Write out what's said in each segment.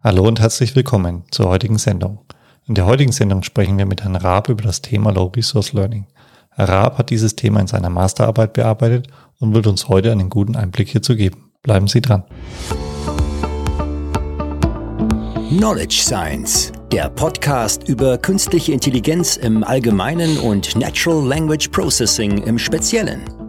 Hallo und herzlich willkommen zur heutigen Sendung. In der heutigen Sendung sprechen wir mit Herrn Raab über das Thema Low Resource Learning. Herr Raab hat dieses Thema in seiner Masterarbeit bearbeitet und wird uns heute einen guten Einblick hierzu geben. Bleiben Sie dran. Knowledge Science, der Podcast über künstliche Intelligenz im Allgemeinen und Natural Language Processing im Speziellen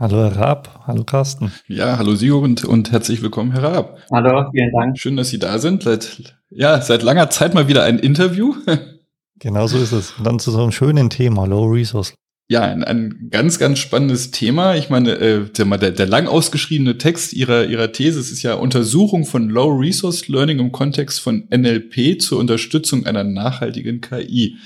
Hallo Herr Raab, hallo Carsten. Ja, hallo Sigurd und, und herzlich willkommen Herr Raab. Hallo, vielen Dank. Schön, dass Sie da sind. Seit, ja, seit langer Zeit mal wieder ein Interview. Genau so ist es. Und dann zu so einem schönen Thema, Low Resource. Ja, ein, ein ganz, ganz spannendes Thema. Ich meine, äh, der, der, der lang ausgeschriebene Text Ihrer, Ihrer These ist ja Untersuchung von Low Resource Learning im Kontext von NLP zur Unterstützung einer nachhaltigen KI.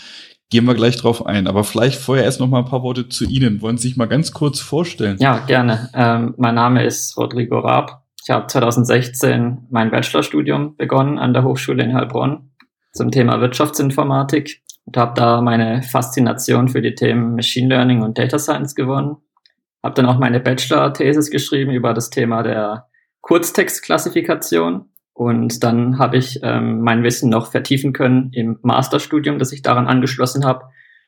Gehen wir gleich drauf ein. Aber vielleicht vorher erst noch mal ein paar Worte zu Ihnen. Wollen Sie sich mal ganz kurz vorstellen? Ja, gerne. Ähm, mein Name ist Rodrigo Raab. Ich habe 2016 mein Bachelorstudium begonnen an der Hochschule in Heilbronn zum Thema Wirtschaftsinformatik und habe da meine Faszination für die Themen Machine Learning und Data Science gewonnen. Habe dann auch meine Bachelor-Thesis geschrieben über das Thema der Kurztextklassifikation und dann habe ich ähm, mein Wissen noch vertiefen können im Masterstudium, das ich daran angeschlossen habe,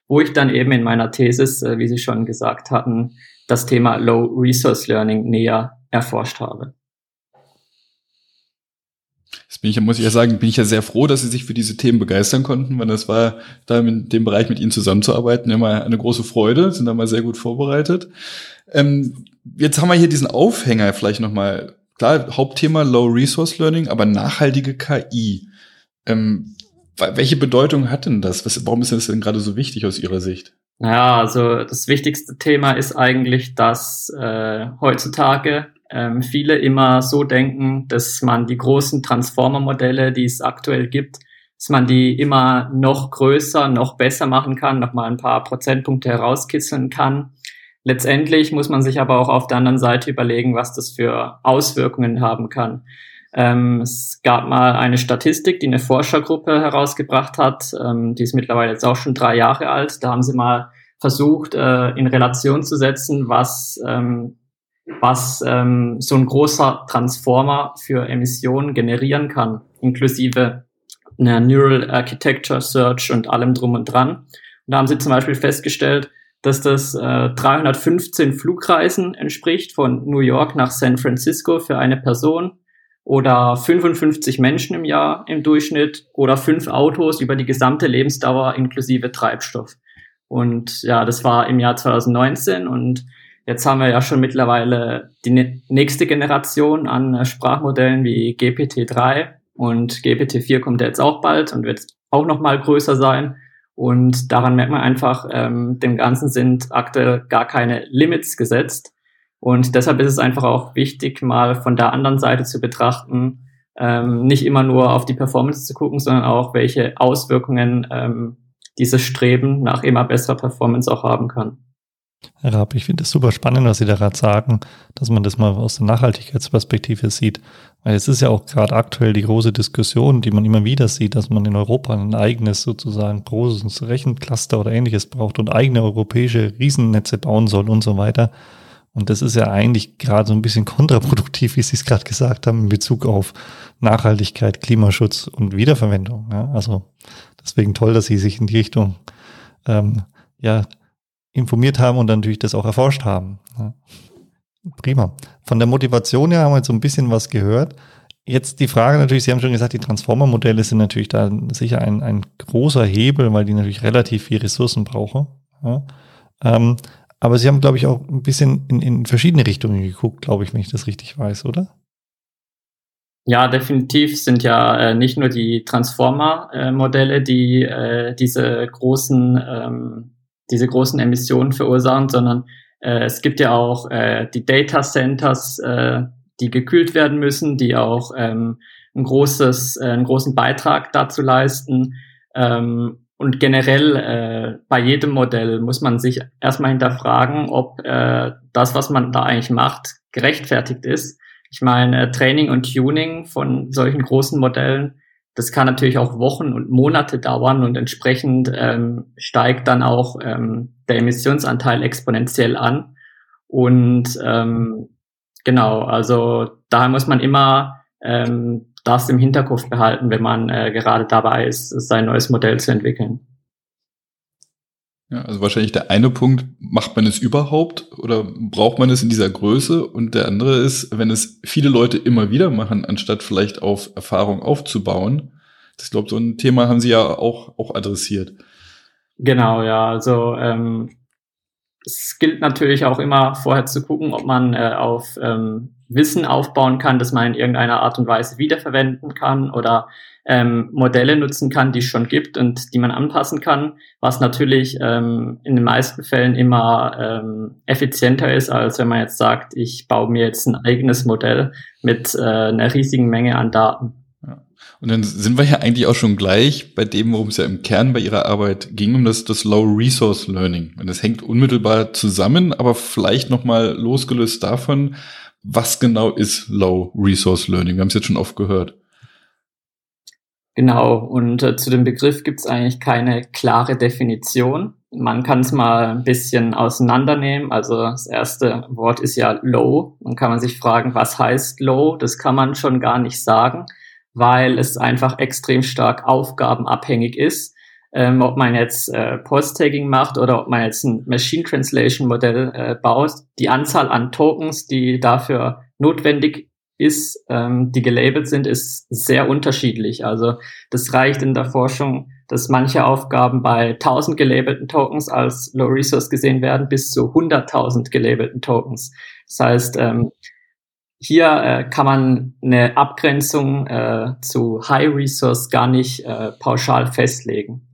wo ich dann eben in meiner Thesis, äh, wie Sie schon gesagt hatten, das Thema Low Resource Learning näher erforscht habe. Jetzt bin ich, muss ich ja sagen, bin ich ja sehr froh, dass Sie sich für diese Themen begeistern konnten, weil das war da in dem Bereich mit Ihnen zusammenzuarbeiten immer eine große Freude, sind da mal sehr gut vorbereitet. Ähm, jetzt haben wir hier diesen Aufhänger vielleicht nochmal klar, Hauptthema Low Resource Learning, aber nachhaltige KI. Ähm, welche Bedeutung hat denn das? Was, warum ist das denn gerade so wichtig aus Ihrer Sicht? Ja, also das wichtigste Thema ist eigentlich, dass äh, heutzutage ähm, viele immer so denken, dass man die großen Transformer-Modelle, die es aktuell gibt, dass man die immer noch größer, noch besser machen kann, noch mal ein paar Prozentpunkte herauskitzeln kann. Letztendlich muss man sich aber auch auf der anderen Seite überlegen, was das für Auswirkungen haben kann. Ähm, es gab mal eine Statistik, die eine Forschergruppe herausgebracht hat, ähm, die ist mittlerweile jetzt auch schon drei Jahre alt. Da haben sie mal versucht, äh, in Relation zu setzen, was, ähm, was ähm, so ein großer Transformer für Emissionen generieren kann, inklusive einer Neural Architecture Search und allem drum und dran. Und da haben sie zum Beispiel festgestellt, dass das äh, 315 Flugreisen entspricht von New York nach San Francisco für eine Person oder 55 Menschen im Jahr im Durchschnitt oder fünf Autos über die gesamte Lebensdauer inklusive Treibstoff. Und ja, das war im Jahr 2019 und jetzt haben wir ja schon mittlerweile die nächste Generation an äh, Sprachmodellen wie GPT-3 und GPT-4 kommt jetzt auch bald und wird auch noch mal größer sein. Und daran merkt man einfach, ähm, dem Ganzen sind aktuell gar keine Limits gesetzt. Und deshalb ist es einfach auch wichtig, mal von der anderen Seite zu betrachten, ähm, nicht immer nur auf die Performance zu gucken, sondern auch, welche Auswirkungen ähm, dieses Streben nach immer besserer Performance auch haben kann. Herr Raab, ich finde es super spannend, was Sie da gerade sagen, dass man das mal aus der Nachhaltigkeitsperspektive sieht. Weil es ist ja auch gerade aktuell die große Diskussion, die man immer wieder sieht, dass man in Europa ein eigenes sozusagen großes Rechencluster oder ähnliches braucht und eigene europäische Riesennetze bauen soll und so weiter. Und das ist ja eigentlich gerade so ein bisschen kontraproduktiv, wie Sie es gerade gesagt haben, in Bezug auf Nachhaltigkeit, Klimaschutz und Wiederverwendung. Ja, also deswegen toll, dass Sie sich in die Richtung ähm, ja, informiert haben und dann natürlich das auch erforscht haben. Ja. Prima. Von der Motivation her haben wir jetzt so ein bisschen was gehört. Jetzt die Frage natürlich, Sie haben schon gesagt, die Transformer-Modelle sind natürlich da sicher ein, ein großer Hebel, weil die natürlich relativ viel Ressourcen brauchen. Ja. Ähm, aber Sie haben, glaube ich, auch ein bisschen in, in verschiedene Richtungen geguckt, glaube ich, wenn ich das richtig weiß, oder? Ja, definitiv sind ja äh, nicht nur die Transformer-Modelle, äh, die äh, diese großen ähm, diese großen Emissionen verursachen, sondern äh, es gibt ja auch äh, die Data Centers, äh, die gekühlt werden müssen, die auch ähm, ein großes, äh, einen großen Beitrag dazu leisten, Ähm, und generell äh, bei jedem Modell muss man sich erstmal hinterfragen, ob äh, das, was man da eigentlich macht, gerechtfertigt ist. Ich meine, äh, Training und Tuning von solchen großen Modellen, das kann natürlich auch Wochen und Monate dauern und entsprechend ähm, steigt dann auch ähm, der Emissionsanteil exponentiell an. Und ähm, genau, also daher muss man immer ähm, das im Hinterkopf behalten, wenn man äh, gerade dabei ist, sein neues Modell zu entwickeln. Ja, also wahrscheinlich der eine Punkt, macht man es überhaupt oder braucht man es in dieser Größe? Und der andere ist, wenn es viele Leute immer wieder machen, anstatt vielleicht auf Erfahrung aufzubauen. Das, glaube, so ein Thema haben Sie ja auch, auch adressiert. Genau, ja. Also ähm, es gilt natürlich auch immer vorher zu gucken, ob man äh, auf ähm, Wissen aufbauen kann, das man in irgendeiner Art und Weise wiederverwenden kann oder ähm, Modelle nutzen kann, die es schon gibt und die man anpassen kann, was natürlich ähm, in den meisten Fällen immer ähm, effizienter ist, als wenn man jetzt sagt, ich baue mir jetzt ein eigenes Modell mit äh, einer riesigen Menge an Daten. Und dann sind wir ja eigentlich auch schon gleich bei dem, worum es ja im Kern bei Ihrer Arbeit ging, um das, das Low Resource Learning. Und das hängt unmittelbar zusammen, aber vielleicht nochmal losgelöst davon, was genau ist Low Resource Learning? Wir haben es jetzt schon oft gehört. Genau, und äh, zu dem Begriff gibt es eigentlich keine klare Definition. Man kann es mal ein bisschen auseinandernehmen. Also das erste Wort ist ja low. Dann kann man sich fragen, was heißt low? Das kann man schon gar nicht sagen weil es einfach extrem stark aufgabenabhängig ist. Ähm, ob man jetzt äh, Post-Tagging macht oder ob man jetzt ein Machine Translation Modell äh, baut, die Anzahl an Tokens, die dafür notwendig ist, ähm, die gelabelt sind, ist sehr unterschiedlich. Also das reicht in der Forschung, dass manche Aufgaben bei 1000 gelabelten Tokens als Low Resource gesehen werden, bis zu 100.000 gelabelten Tokens. Das heißt, ähm, hier äh, kann man eine Abgrenzung äh, zu High Resource gar nicht äh, pauschal festlegen.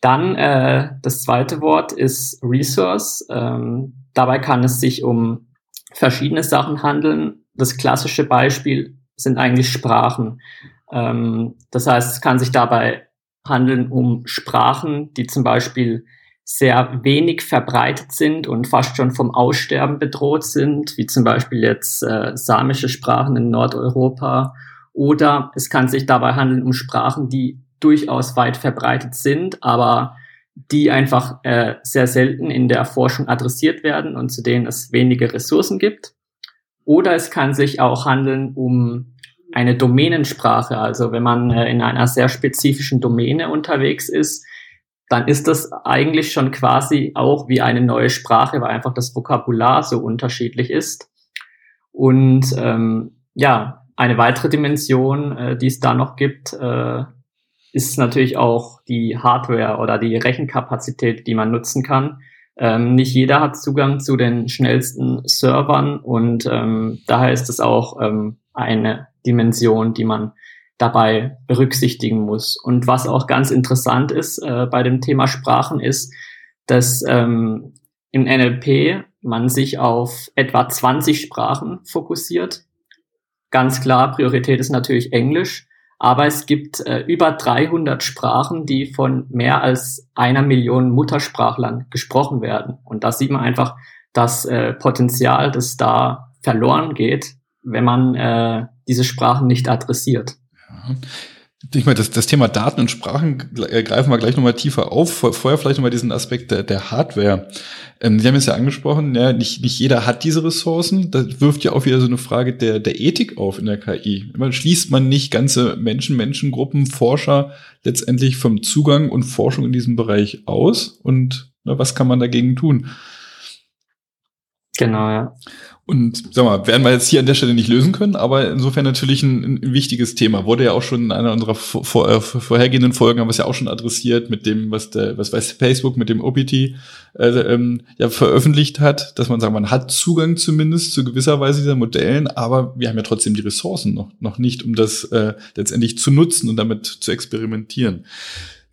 Dann äh, das zweite Wort ist Resource. Ähm, dabei kann es sich um verschiedene Sachen handeln. Das klassische Beispiel sind eigentlich Sprachen. Ähm, das heißt, es kann sich dabei handeln um Sprachen, die zum Beispiel sehr wenig verbreitet sind und fast schon vom Aussterben bedroht sind, wie zum Beispiel jetzt äh, samische Sprachen in Nordeuropa. Oder es kann sich dabei handeln um Sprachen, die durchaus weit verbreitet sind, aber die einfach äh, sehr selten in der Forschung adressiert werden und zu denen es wenige Ressourcen gibt. Oder es kann sich auch handeln um eine Domänensprache, also wenn man äh, in einer sehr spezifischen Domäne unterwegs ist, dann ist das eigentlich schon quasi auch wie eine neue Sprache, weil einfach das Vokabular so unterschiedlich ist. Und ähm, ja, eine weitere Dimension, äh, die es da noch gibt, äh, ist natürlich auch die Hardware oder die Rechenkapazität, die man nutzen kann. Ähm, nicht jeder hat Zugang zu den schnellsten Servern und ähm, daher ist es auch ähm, eine Dimension, die man dabei berücksichtigen muss. Und was auch ganz interessant ist äh, bei dem Thema Sprachen ist, dass ähm, im NLP man sich auf etwa 20 Sprachen fokussiert. Ganz klar, Priorität ist natürlich Englisch, aber es gibt äh, über 300 Sprachen, die von mehr als einer Million Muttersprachlern gesprochen werden. Und da sieht man einfach das äh, Potenzial, das da verloren geht, wenn man äh, diese Sprachen nicht adressiert. Ich meine, das, das Thema Daten und Sprachen äh, greifen wir gleich nochmal tiefer auf. Vorher vielleicht nochmal diesen Aspekt der, der Hardware. Ähm, Sie haben es ja angesprochen, ja, nicht, nicht jeder hat diese Ressourcen. Das wirft ja auch wieder so eine Frage der, der Ethik auf in der KI. Man schließt man nicht ganze Menschen, Menschengruppen, Forscher letztendlich vom Zugang und Forschung in diesem Bereich aus? Und na, was kann man dagegen tun? Genau, ja. Und sag mal, werden wir jetzt hier an der Stelle nicht lösen können, aber insofern natürlich ein, ein wichtiges Thema. Wurde ja auch schon in einer unserer vor, vor, äh, vorhergehenden Folgen haben wir es ja auch schon adressiert mit dem, was der, was weiß Facebook mit dem OPT äh, ähm, ja veröffentlicht hat, dass man sagt, man hat Zugang zumindest zu gewisser Weise dieser Modellen, aber wir haben ja trotzdem die Ressourcen noch, noch nicht, um das äh, letztendlich zu nutzen und damit zu experimentieren.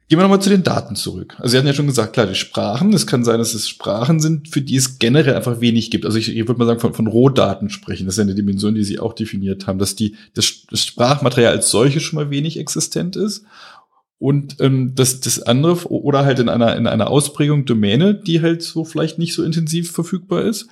Gehen wir nochmal zu den Daten zurück. Also Sie hatten ja schon gesagt, klar, die Sprachen, es kann sein, dass es Sprachen sind, für die es generell einfach wenig gibt. Also ich, ich würde mal sagen, von, von Rohdaten sprechen. Das ist ja eine Dimension, die Sie auch definiert haben, dass die, das, das Sprachmaterial als solches schon mal wenig existent ist. Und ähm, das, das andere, oder halt in einer, in einer Ausprägung Domäne, die halt so vielleicht nicht so intensiv verfügbar ist.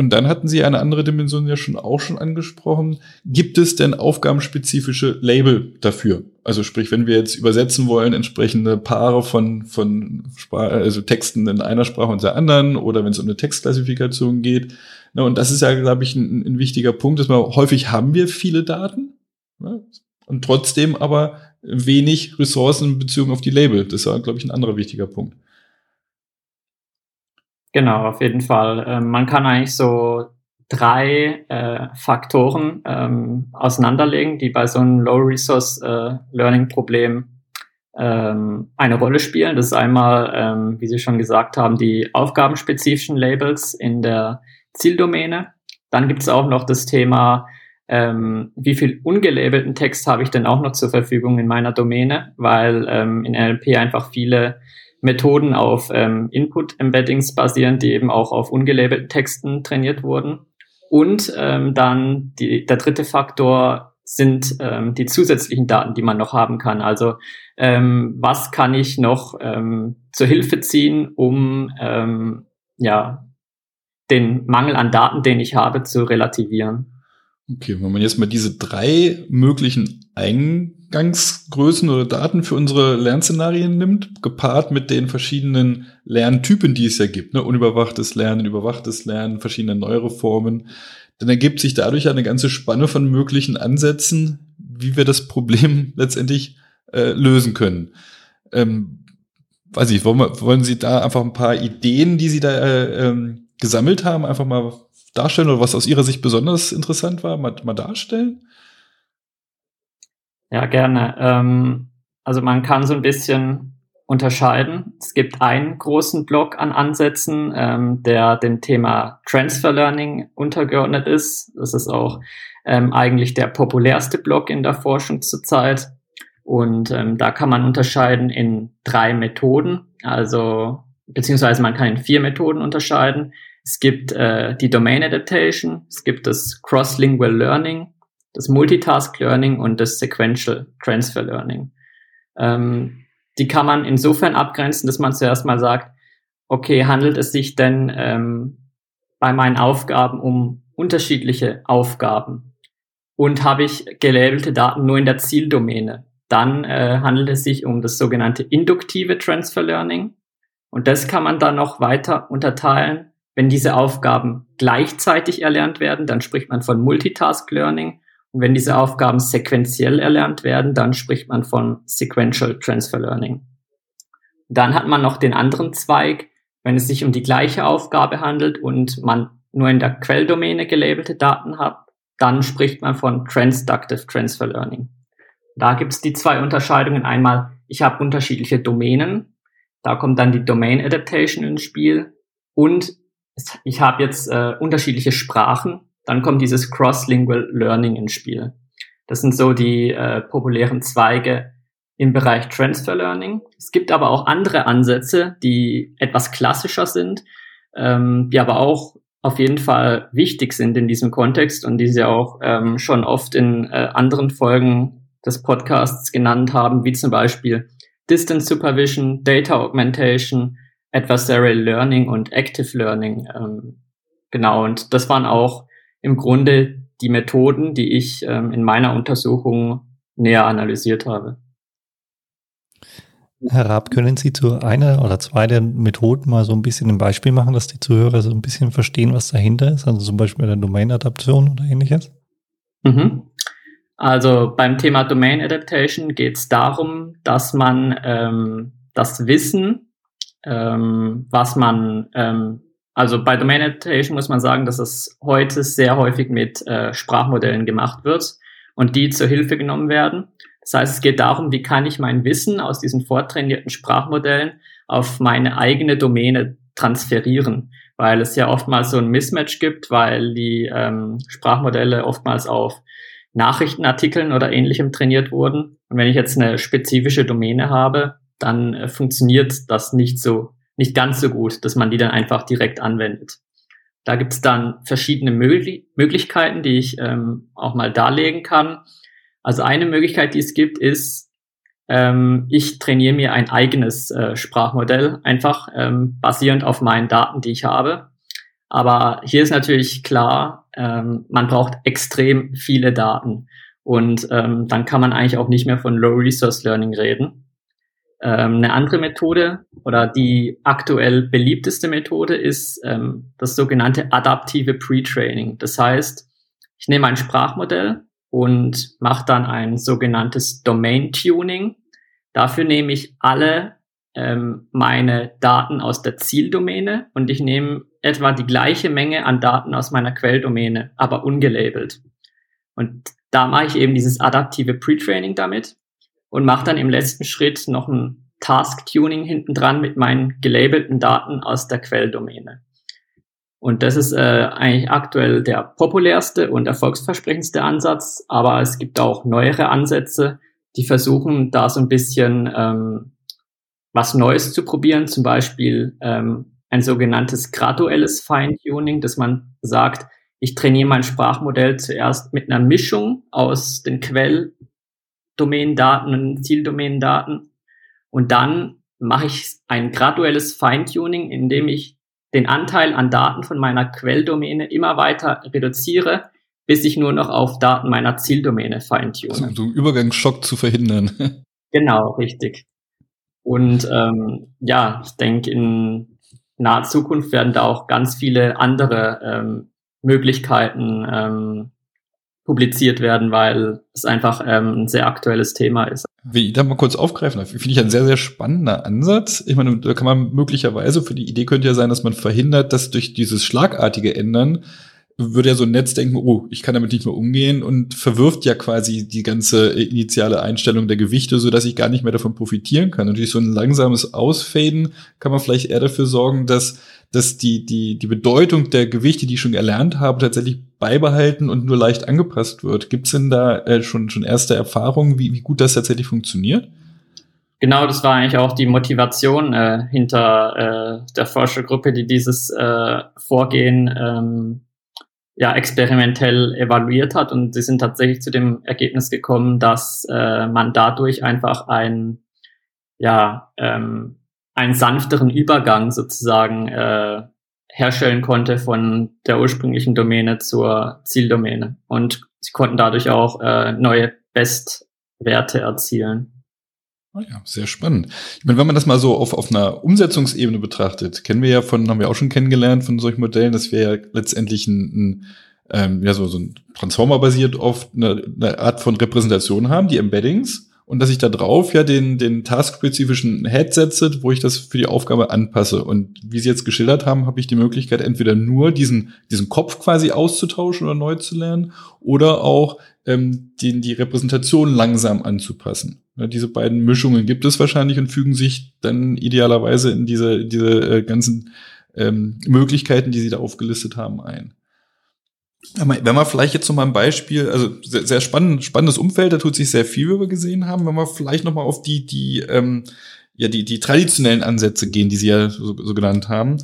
Und dann hatten Sie eine andere Dimension ja schon auch schon angesprochen. Gibt es denn aufgabenspezifische Label dafür? Also sprich, wenn wir jetzt übersetzen wollen, entsprechende Paare von, von also Texten in einer Sprache und der anderen oder wenn es um eine Textklassifikation geht. Na, und das ist ja, glaube ich, ein, ein wichtiger Punkt, dass man häufig haben wir viele Daten ne? und trotzdem aber wenig Ressourcen in Bezug auf die Label. Das war, glaube ich, ein anderer wichtiger Punkt. Genau, auf jeden Fall. Ähm, man kann eigentlich so drei äh, Faktoren ähm, auseinanderlegen, die bei so einem Low-Resource-Learning-Problem äh, ähm, eine Rolle spielen. Das ist einmal, ähm, wie Sie schon gesagt haben, die aufgabenspezifischen Labels in der Zieldomäne. Dann gibt es auch noch das Thema, ähm, wie viel ungelabelten Text habe ich denn auch noch zur Verfügung in meiner Domäne, weil ähm, in NLP einfach viele Methoden auf ähm, Input-Embeddings basieren, die eben auch auf ungelabelten Texten trainiert wurden. Und ähm, dann die, der dritte Faktor sind ähm, die zusätzlichen Daten, die man noch haben kann. Also ähm, was kann ich noch ähm, zur Hilfe ziehen, um ähm, ja den Mangel an Daten, den ich habe, zu relativieren. Okay, wenn man jetzt mal diese drei möglichen Eingangsgrößen oder Daten für unsere Lernszenarien nimmt, gepaart mit den verschiedenen Lerntypen, die es ja gibt, ne? unüberwachtes Lernen, überwachtes Lernen, verschiedene neuere Formen, dann ergibt sich dadurch eine ganze Spanne von möglichen Ansätzen, wie wir das Problem letztendlich äh, lösen können. Ähm, weiß ich, wollen, wir, wollen Sie da einfach ein paar Ideen, die Sie da äh, ähm, gesammelt haben, einfach mal darstellen oder was aus Ihrer Sicht besonders interessant war, mal, mal darstellen? Ja, gerne. Ähm, also man kann so ein bisschen unterscheiden. Es gibt einen großen Block an Ansätzen, ähm, der dem Thema Transfer Learning untergeordnet ist. Das ist auch ähm, eigentlich der populärste Block in der Forschung zurzeit. Und ähm, da kann man unterscheiden in drei Methoden, also beziehungsweise man kann in vier Methoden unterscheiden. Es gibt äh, die Domain Adaptation, es gibt das Cross-Lingual Learning, das Multitask Learning und das Sequential Transfer Learning. Ähm, die kann man insofern abgrenzen, dass man zuerst mal sagt, okay, handelt es sich denn ähm, bei meinen Aufgaben um unterschiedliche Aufgaben? Und habe ich gelabelte Daten nur in der Zieldomäne? Dann äh, handelt es sich um das sogenannte induktive Transfer Learning. Und das kann man dann noch weiter unterteilen wenn diese Aufgaben gleichzeitig erlernt werden, dann spricht man von Multitask Learning. Und wenn diese Aufgaben sequenziell erlernt werden, dann spricht man von Sequential Transfer Learning. Dann hat man noch den anderen Zweig, wenn es sich um die gleiche Aufgabe handelt und man nur in der Quelldomäne gelabelte Daten hat, dann spricht man von Transductive Transfer Learning. Da gibt es die zwei Unterscheidungen. Einmal, ich habe unterschiedliche Domänen. Da kommt dann die Domain Adaptation ins Spiel. Und ich habe jetzt äh, unterschiedliche Sprachen, dann kommt dieses Cross-Lingual Learning ins Spiel. Das sind so die äh, populären Zweige im Bereich Transfer Learning. Es gibt aber auch andere Ansätze, die etwas klassischer sind, ähm, die aber auch auf jeden Fall wichtig sind in diesem Kontext und die Sie auch ähm, schon oft in äh, anderen Folgen des Podcasts genannt haben, wie zum Beispiel Distance Supervision, Data Augmentation, Adversarial Learning und Active Learning. Ähm, genau, und das waren auch im Grunde die Methoden, die ich ähm, in meiner Untersuchung näher analysiert habe. Herr Raab, können Sie zu einer oder zwei der Methoden mal so ein bisschen ein Beispiel machen, dass die Zuhörer so ein bisschen verstehen, was dahinter ist? Also zum Beispiel der Domain-Adaption oder ähnliches? Mhm. Also beim Thema Domain Adaptation geht es darum, dass man ähm, das Wissen ähm, was man, ähm, also bei Domain Adaptation muss man sagen, dass es heute sehr häufig mit äh, Sprachmodellen gemacht wird und die zur Hilfe genommen werden. Das heißt, es geht darum, wie kann ich mein Wissen aus diesen vortrainierten Sprachmodellen auf meine eigene Domäne transferieren, weil es ja oftmals so ein Mismatch gibt, weil die ähm, Sprachmodelle oftmals auf Nachrichtenartikeln oder ähnlichem trainiert wurden. Und wenn ich jetzt eine spezifische Domäne habe, dann äh, funktioniert das nicht so, nicht ganz so gut, dass man die dann einfach direkt anwendet. Da gibt es dann verschiedene Möglich Möglichkeiten, die ich ähm, auch mal darlegen kann. Also eine Möglichkeit, die es gibt, ist, ähm, ich trainiere mir ein eigenes äh, Sprachmodell, einfach ähm, basierend auf meinen Daten, die ich habe. Aber hier ist natürlich klar, ähm, man braucht extrem viele Daten. Und ähm, dann kann man eigentlich auch nicht mehr von Low Resource Learning reden. Ähm, eine andere Methode oder die aktuell beliebteste Methode ist ähm, das sogenannte adaptive Pre-Training. Das heißt, ich nehme ein Sprachmodell und mache dann ein sogenanntes Domain Tuning. Dafür nehme ich alle ähm, meine Daten aus der Zieldomäne und ich nehme etwa die gleiche Menge an Daten aus meiner Quelldomäne, aber ungelabelt. Und da mache ich eben dieses adaptive Pre-Training damit und mache dann im letzten Schritt noch ein Task-Tuning hinten dran mit meinen gelabelten Daten aus der Quelldomäne. Und das ist äh, eigentlich aktuell der populärste und erfolgsversprechendste Ansatz, aber es gibt auch neuere Ansätze, die versuchen, da so ein bisschen ähm, was Neues zu probieren, zum Beispiel ähm, ein sogenanntes graduelles Feintuning, dass man sagt, ich trainiere mein Sprachmodell zuerst mit einer Mischung aus den Quelldomänendaten und Zieldomänendaten und dann mache ich ein graduelles Feintuning, indem ich den Anteil an Daten von meiner Quelldomäne immer weiter reduziere, bis ich nur noch auf Daten meiner Zieldomäne feintune. Also, um so einen Übergangsschock zu verhindern. genau, richtig. Und ähm, ja, ich denke, in naher Zukunft werden da auch ganz viele andere ähm, Möglichkeiten ähm, publiziert werden, weil es einfach ähm, ein sehr aktuelles Thema ist. Wie ich da mal kurz aufgreifen finde ich ein sehr, sehr spannender Ansatz. Ich meine, da kann man möglicherweise, für die Idee könnte ja sein, dass man verhindert, dass durch dieses schlagartige Ändern würde ja so ein Netz denken, oh, ich kann damit nicht mehr umgehen und verwirft ja quasi die ganze initiale Einstellung der Gewichte, so dass ich gar nicht mehr davon profitieren kann. Und durch so ein langsames Ausfaden kann man vielleicht eher dafür sorgen, dass, dass die, die, die Bedeutung der Gewichte, die ich schon erlernt habe, tatsächlich beibehalten und nur leicht angepasst wird. Gibt es denn da äh, schon, schon erste Erfahrungen, wie, wie gut das tatsächlich funktioniert? Genau, das war eigentlich auch die Motivation äh, hinter äh, der Forschergruppe, die dieses äh, Vorgehen ähm, ja, experimentell evaluiert hat und sie sind tatsächlich zu dem Ergebnis gekommen, dass äh, man dadurch einfach ein, ja, ähm, einen sanfteren Übergang sozusagen äh, herstellen konnte von der ursprünglichen Domäne zur Zieldomäne. Und sie konnten dadurch auch äh, neue Bestwerte erzielen. Ja, sehr spannend. Ich meine, wenn man das mal so auf, auf einer Umsetzungsebene betrachtet, kennen wir ja von, haben wir auch schon kennengelernt von solchen Modellen, dass wir ja letztendlich ein, ein ähm, ja, so, so ein Transformer basiert auf eine, eine Art von Repräsentation haben, die Embeddings, und dass ich da drauf ja den, den taskspezifischen Head setze, wo ich das für die Aufgabe anpasse. Und wie Sie jetzt geschildert haben, habe ich die Möglichkeit, entweder nur diesen, diesen Kopf quasi auszutauschen oder neu zu lernen oder auch ähm, den, die Repräsentation langsam anzupassen. Diese beiden Mischungen gibt es wahrscheinlich und fügen sich dann idealerweise in diese, diese äh, ganzen ähm, Möglichkeiten, die Sie da aufgelistet haben, ein. Wenn wir vielleicht jetzt noch mal ein Beispiel, also sehr, sehr spannend, spannendes Umfeld, da tut sich sehr viel, wie wir gesehen haben. Wenn wir vielleicht noch mal auf die, die, ähm, ja, die, die traditionellen Ansätze gehen, die Sie ja so, so genannt haben.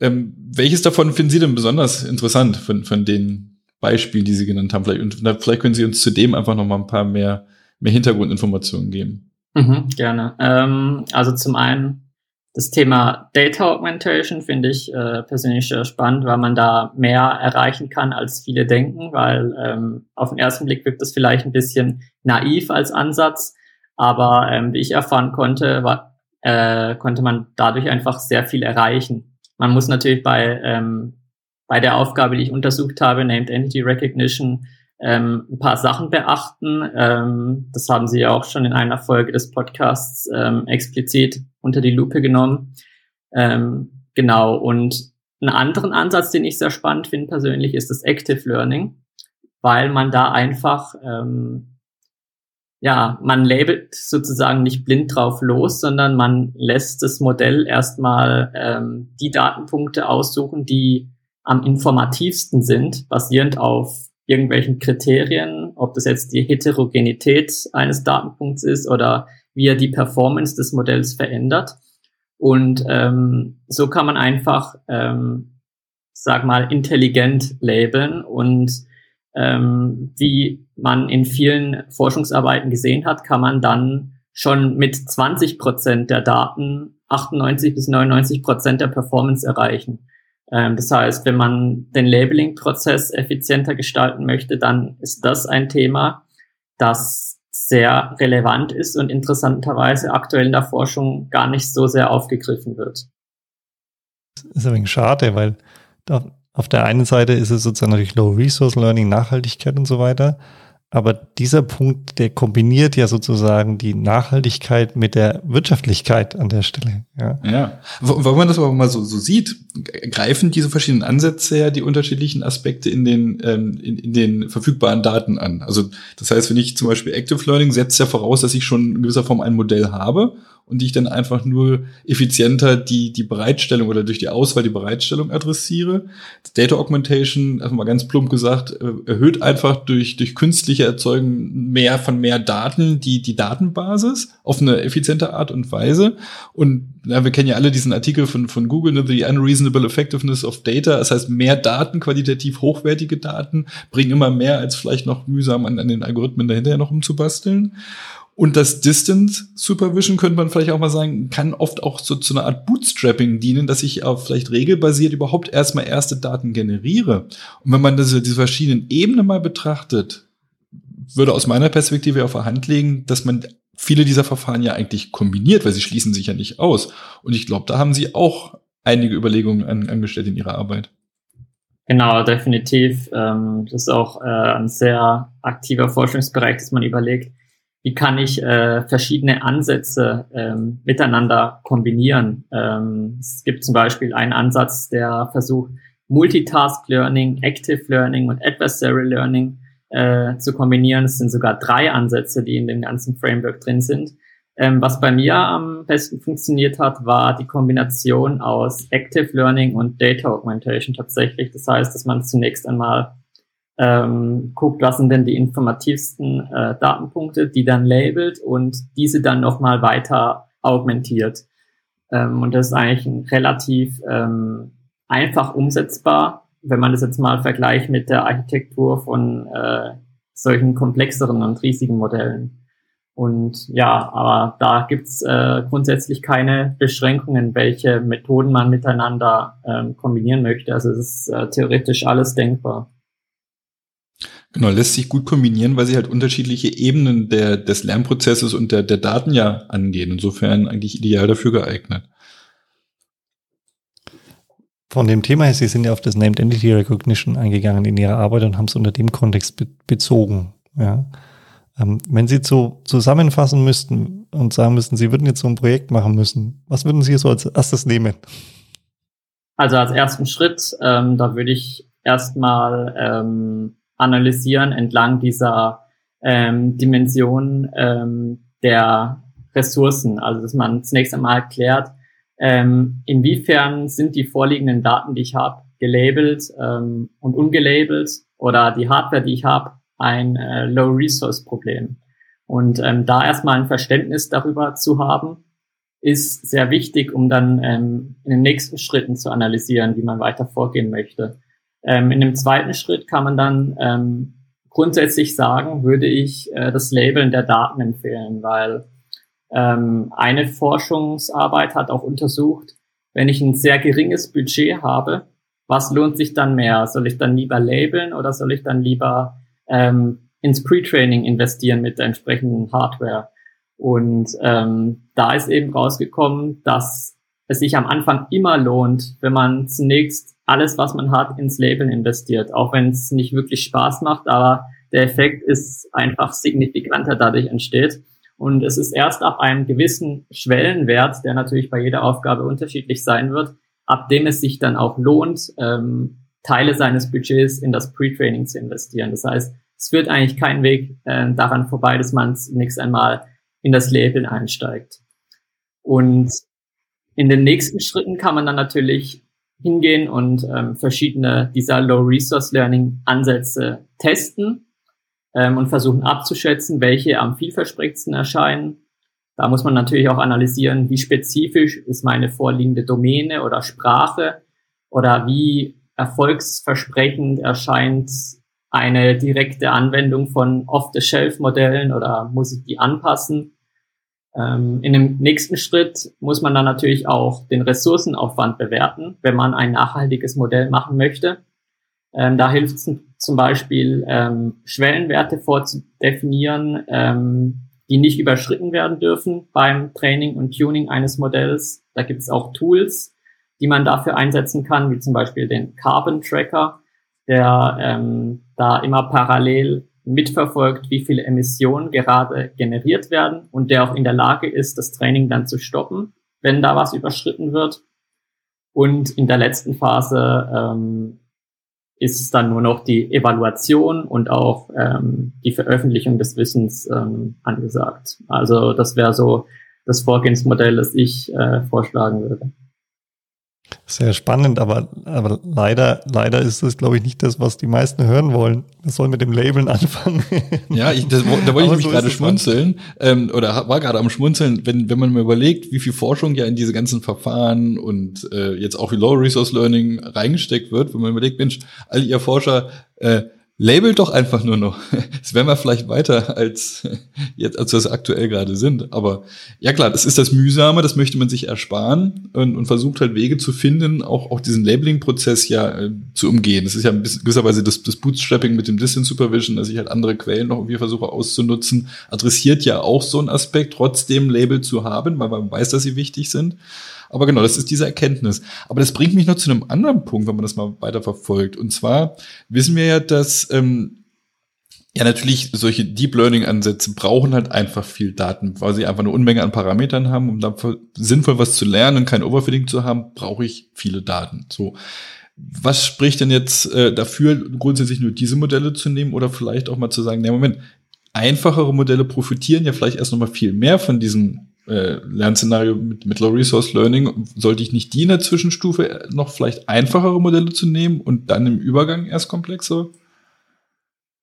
Ähm, welches davon finden Sie denn besonders interessant von, von den Beispielen, die Sie genannt haben? Vielleicht, und vielleicht können Sie uns zu dem einfach noch mal ein paar mehr, mehr Hintergrundinformationen geben. Mhm, gerne. Ähm, also zum einen das Thema Data Augmentation finde ich äh, persönlich sehr spannend, weil man da mehr erreichen kann, als viele denken, weil ähm, auf den ersten Blick wirkt das vielleicht ein bisschen naiv als Ansatz, aber ähm, wie ich erfahren konnte, war, äh, konnte man dadurch einfach sehr viel erreichen. Man muss natürlich bei, ähm, bei der Aufgabe, die ich untersucht habe, Named Entity Recognition, ähm, ein paar Sachen beachten. Ähm, das haben Sie ja auch schon in einer Folge des Podcasts ähm, explizit unter die Lupe genommen. Ähm, genau. Und einen anderen Ansatz, den ich sehr spannend finde persönlich, ist das Active Learning, weil man da einfach, ähm, ja, man labelt sozusagen nicht blind drauf los, sondern man lässt das Modell erstmal ähm, die Datenpunkte aussuchen, die am informativsten sind, basierend auf irgendwelchen Kriterien, ob das jetzt die Heterogenität eines Datenpunkts ist oder wie er die Performance des Modells verändert. Und ähm, so kann man einfach, ähm, sag mal, intelligent labeln und ähm, wie man in vielen Forschungsarbeiten gesehen hat, kann man dann schon mit 20 Prozent der Daten 98 bis 99 Prozent der Performance erreichen. Ähm, das heißt, wenn man den Labeling-Prozess effizienter gestalten möchte, dann ist das ein Thema, das sehr relevant ist und interessanterweise aktuell in der Forschung gar nicht so sehr aufgegriffen wird. Das ist ein wenig schade, weil auf der einen Seite ist es sozusagen natürlich Low Resource Learning, Nachhaltigkeit und so weiter. Aber dieser Punkt, der kombiniert ja sozusagen die Nachhaltigkeit mit der Wirtschaftlichkeit an der Stelle. Ja, ja. wenn man das aber mal so, so sieht, greifen diese verschiedenen Ansätze ja die unterschiedlichen Aspekte in den, ähm, in, in den verfügbaren Daten an. Also das heißt, wenn ich zum Beispiel Active Learning setzt ja voraus, dass ich schon in gewisser Form ein Modell habe und die ich dann einfach nur effizienter die, die Bereitstellung oder durch die Auswahl die Bereitstellung adressiere. Data Augmentation, einfach mal ganz plump gesagt, äh, erhöht einfach durch, durch künstliche Erzeugen mehr von mehr Daten die, die Datenbasis auf eine effiziente Art und Weise. Und ja, wir kennen ja alle diesen Artikel von, von Google, ne, The Unreasonable Effectiveness of Data. Das heißt, mehr Daten, qualitativ hochwertige Daten, bringen immer mehr als vielleicht noch mühsam an, an den Algorithmen dahinter noch umzubasteln. Und das Distance Supervision könnte man vielleicht auch mal sagen, kann oft auch so zu einer Art Bootstrapping dienen, dass ich auf vielleicht regelbasiert überhaupt erstmal erste Daten generiere. Und wenn man diese, diese verschiedenen Ebenen mal betrachtet, würde aus meiner Perspektive auf der Hand legen, dass man viele dieser Verfahren ja eigentlich kombiniert, weil sie schließen sich ja nicht aus. Und ich glaube, da haben sie auch einige Überlegungen an, angestellt in ihrer Arbeit. Genau, definitiv. Ähm, das ist auch äh, ein sehr aktiver Forschungsbereich, dass man überlegt, wie kann ich äh, verschiedene Ansätze ähm, miteinander kombinieren. Ähm, es gibt zum Beispiel einen Ansatz, der versucht, Multitask Learning, Active Learning und Adversary Learning äh, zu kombinieren. Es sind sogar drei Ansätze, die in dem ganzen Framework drin sind. Ähm, was bei mir am besten funktioniert hat, war die Kombination aus Active Learning und Data Augmentation tatsächlich. Das heißt, dass man zunächst einmal ähm, guckt, was sind denn die informativsten äh, Datenpunkte, die dann labelt und diese dann nochmal weiter augmentiert. Ähm, und das ist eigentlich ein relativ ähm, einfach umsetzbar, wenn man das jetzt mal vergleicht mit der Architektur von äh, solchen komplexeren und riesigen Modellen. Und ja, aber da gibt's äh, grundsätzlich keine Beschränkungen, welche Methoden man miteinander ähm, kombinieren möchte. Also es ist äh, theoretisch alles denkbar. Genau, lässt sich gut kombinieren, weil sie halt unterschiedliche Ebenen der, des Lernprozesses und der, der Daten ja angehen. Insofern eigentlich ideal dafür geeignet. Von dem Thema her, Sie sind ja auf das Named Entity Recognition eingegangen in Ihrer Arbeit und haben es unter dem Kontext be bezogen. Ja. Ähm, wenn Sie so zusammenfassen müssten und sagen müssten, Sie würden jetzt so ein Projekt machen müssen, was würden Sie so als erstes nehmen? Also als ersten Schritt, ähm, da würde ich erstmal ähm, analysieren entlang dieser ähm, Dimension ähm, der Ressourcen. Also dass man zunächst einmal klärt, ähm, inwiefern sind die vorliegenden Daten, die ich habe, gelabelt ähm, und ungelabelt oder die Hardware, die ich habe, ein äh, Low-Resource-Problem. Und ähm, da erstmal ein Verständnis darüber zu haben, ist sehr wichtig, um dann ähm, in den nächsten Schritten zu analysieren, wie man weiter vorgehen möchte. Ähm, in dem zweiten Schritt kann man dann ähm, grundsätzlich sagen, würde ich äh, das Labeln der Daten empfehlen, weil ähm, eine Forschungsarbeit hat auch untersucht, wenn ich ein sehr geringes Budget habe, was lohnt sich dann mehr? Soll ich dann lieber labeln oder soll ich dann lieber ähm, ins Pre-Training investieren mit der entsprechenden Hardware? Und ähm, da ist eben rausgekommen, dass es sich am Anfang immer lohnt, wenn man zunächst alles, was man hat, ins Label investiert, auch wenn es nicht wirklich Spaß macht, aber der Effekt ist einfach signifikanter dadurch entsteht. Und es ist erst ab einem gewissen Schwellenwert, der natürlich bei jeder Aufgabe unterschiedlich sein wird, ab dem es sich dann auch lohnt, ähm, Teile seines Budgets in das Pre-Training zu investieren. Das heißt, es führt eigentlich kein Weg äh, daran vorbei, dass man zunächst einmal in das Label einsteigt. Und in den nächsten Schritten kann man dann natürlich hingehen und ähm, verschiedene dieser Low-Resource-Learning-Ansätze testen ähm, und versuchen abzuschätzen, welche am vielversprechendsten erscheinen. Da muss man natürlich auch analysieren, wie spezifisch ist meine vorliegende Domäne oder Sprache oder wie erfolgsversprechend erscheint eine direkte Anwendung von Off-the-Shelf-Modellen oder muss ich die anpassen. Ähm, in dem nächsten Schritt muss man dann natürlich auch den Ressourcenaufwand bewerten, wenn man ein nachhaltiges Modell machen möchte. Ähm, da hilft es zum Beispiel, ähm, Schwellenwerte vorzudefinieren, ähm, die nicht überschritten werden dürfen beim Training und Tuning eines Modells. Da gibt es auch Tools, die man dafür einsetzen kann, wie zum Beispiel den Carbon Tracker, der ähm, da immer parallel mitverfolgt, wie viele Emissionen gerade generiert werden und der auch in der Lage ist, das Training dann zu stoppen, wenn da was überschritten wird. Und in der letzten Phase ähm, ist es dann nur noch die Evaluation und auch ähm, die Veröffentlichung des Wissens ähm, angesagt. Also das wäre so das Vorgehensmodell, das ich äh, vorschlagen würde. Sehr spannend, aber, aber leider, leider ist das, glaube ich, nicht das, was die meisten hören wollen. Wir sollen mit dem Labeln anfangen. Ja, ich, das, da wollte ich nämlich so gerade schmunzeln, ähm, oder war gerade am Schmunzeln, wenn, wenn man mal überlegt, wie viel Forschung ja in diese ganzen Verfahren und äh, jetzt auch wie Low Resource Learning reingesteckt wird, wenn man überlegt, Mensch, all ihr Forscher, äh, labelt doch einfach nur noch. Es wären wir vielleicht weiter als jetzt, als wir es aktuell gerade sind. Aber ja klar, das ist das Mühsame, das möchte man sich ersparen und, und versucht halt Wege zu finden, auch, auch diesen Labeling-Prozess ja äh, zu umgehen. Das ist ja ein bisschen gewisserweise das, das Bootstrapping mit dem Distance Supervision, dass ich halt andere Quellen noch irgendwie versuche auszunutzen, adressiert ja auch so einen Aspekt, trotzdem Label zu haben, weil man weiß, dass sie wichtig sind. Aber genau, das ist diese Erkenntnis. Aber das bringt mich noch zu einem anderen Punkt, wenn man das mal weiter verfolgt. Und zwar wissen wir ja, dass ähm, ja, natürlich, solche Deep Learning-Ansätze brauchen halt einfach viel Daten, weil sie einfach eine Unmenge an Parametern haben. Um da sinnvoll was zu lernen und kein Overfitting zu haben, brauche ich viele Daten. So. Was spricht denn jetzt äh, dafür, grundsätzlich nur diese Modelle zu nehmen oder vielleicht auch mal zu sagen, nee, Moment, einfachere Modelle profitieren ja vielleicht erst nochmal viel mehr von diesen äh, Lernszenario mit, mit Low Resource Learning, sollte ich nicht die in der Zwischenstufe noch vielleicht einfachere Modelle zu nehmen und dann im Übergang erst komplexere?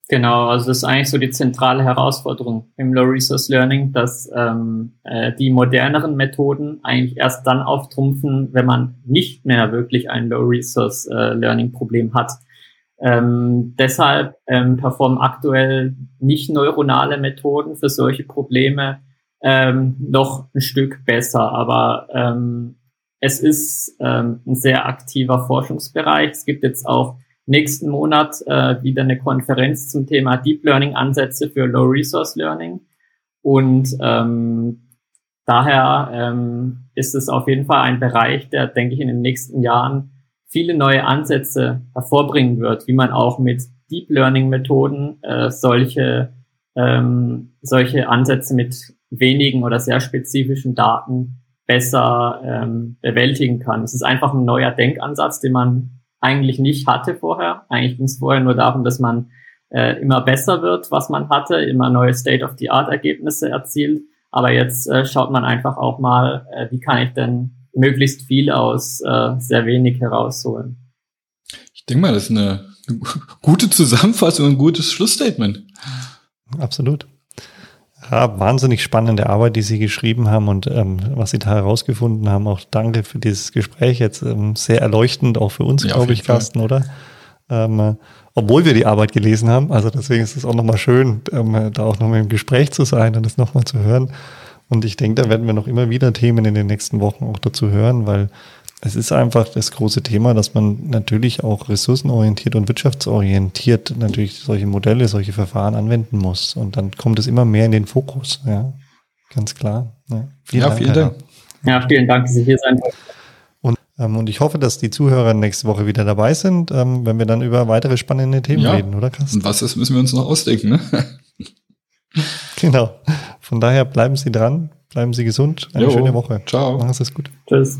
Genau, also das ist eigentlich so die zentrale Herausforderung im Low Resource Learning, dass ähm, äh, die moderneren Methoden eigentlich erst dann auftrumpfen, wenn man nicht mehr wirklich ein Low Resource äh, Learning Problem hat. Ähm, deshalb ähm, performen aktuell nicht neuronale Methoden für solche Probleme ähm, noch ein Stück besser. Aber ähm, es ist ähm, ein sehr aktiver Forschungsbereich. Es gibt jetzt auch nächsten Monat äh, wieder eine Konferenz zum Thema Deep Learning Ansätze für Low Resource Learning. Und ähm, daher ähm, ist es auf jeden Fall ein Bereich, der, denke ich, in den nächsten Jahren viele neue Ansätze hervorbringen wird, wie man auch mit Deep Learning Methoden äh, solche ähm, solche Ansätze mit wenigen oder sehr spezifischen Daten besser ähm, bewältigen kann. Es ist einfach ein neuer Denkansatz, den man eigentlich nicht hatte vorher. Eigentlich ging es vorher nur darum, dass man äh, immer besser wird, was man hatte, immer neue State-of-the-Art-Ergebnisse erzielt. Aber jetzt äh, schaut man einfach auch mal, äh, wie kann ich denn möglichst viel aus äh, sehr wenig herausholen. Ich denke mal, das ist eine gute Zusammenfassung, ein gutes Schlussstatement. Absolut. Ja, wahnsinnig spannende Arbeit, die Sie geschrieben haben und ähm, was Sie da herausgefunden haben. Auch danke für dieses Gespräch jetzt. Ähm, sehr erleuchtend, auch für uns, ja, glaube ich, Carsten, oder? Ähm, äh, obwohl wir die Arbeit gelesen haben. Also deswegen ist es auch nochmal schön, ähm, da auch nochmal im Gespräch zu sein und das nochmal zu hören. Und ich denke, da werden wir noch immer wieder Themen in den nächsten Wochen auch dazu hören, weil es ist einfach das große Thema, dass man natürlich auch ressourcenorientiert und wirtschaftsorientiert natürlich solche Modelle, solche Verfahren anwenden muss. Und dann kommt es immer mehr in den Fokus. Ja, ganz klar. Ja, vielen, ja, Dank, vielen Dank. Ja, vielen Dank, dass Sie hier sein und, ähm, und ich hoffe, dass die Zuhörer nächste Woche wieder dabei sind, ähm, wenn wir dann über weitere spannende Themen ja. reden, oder Carsten? Und was das müssen wir uns noch ausdenken, ne? genau. Von daher bleiben Sie dran, bleiben Sie gesund. Eine jo. schöne Woche. Ciao. Machen Sie es gut. Tschüss.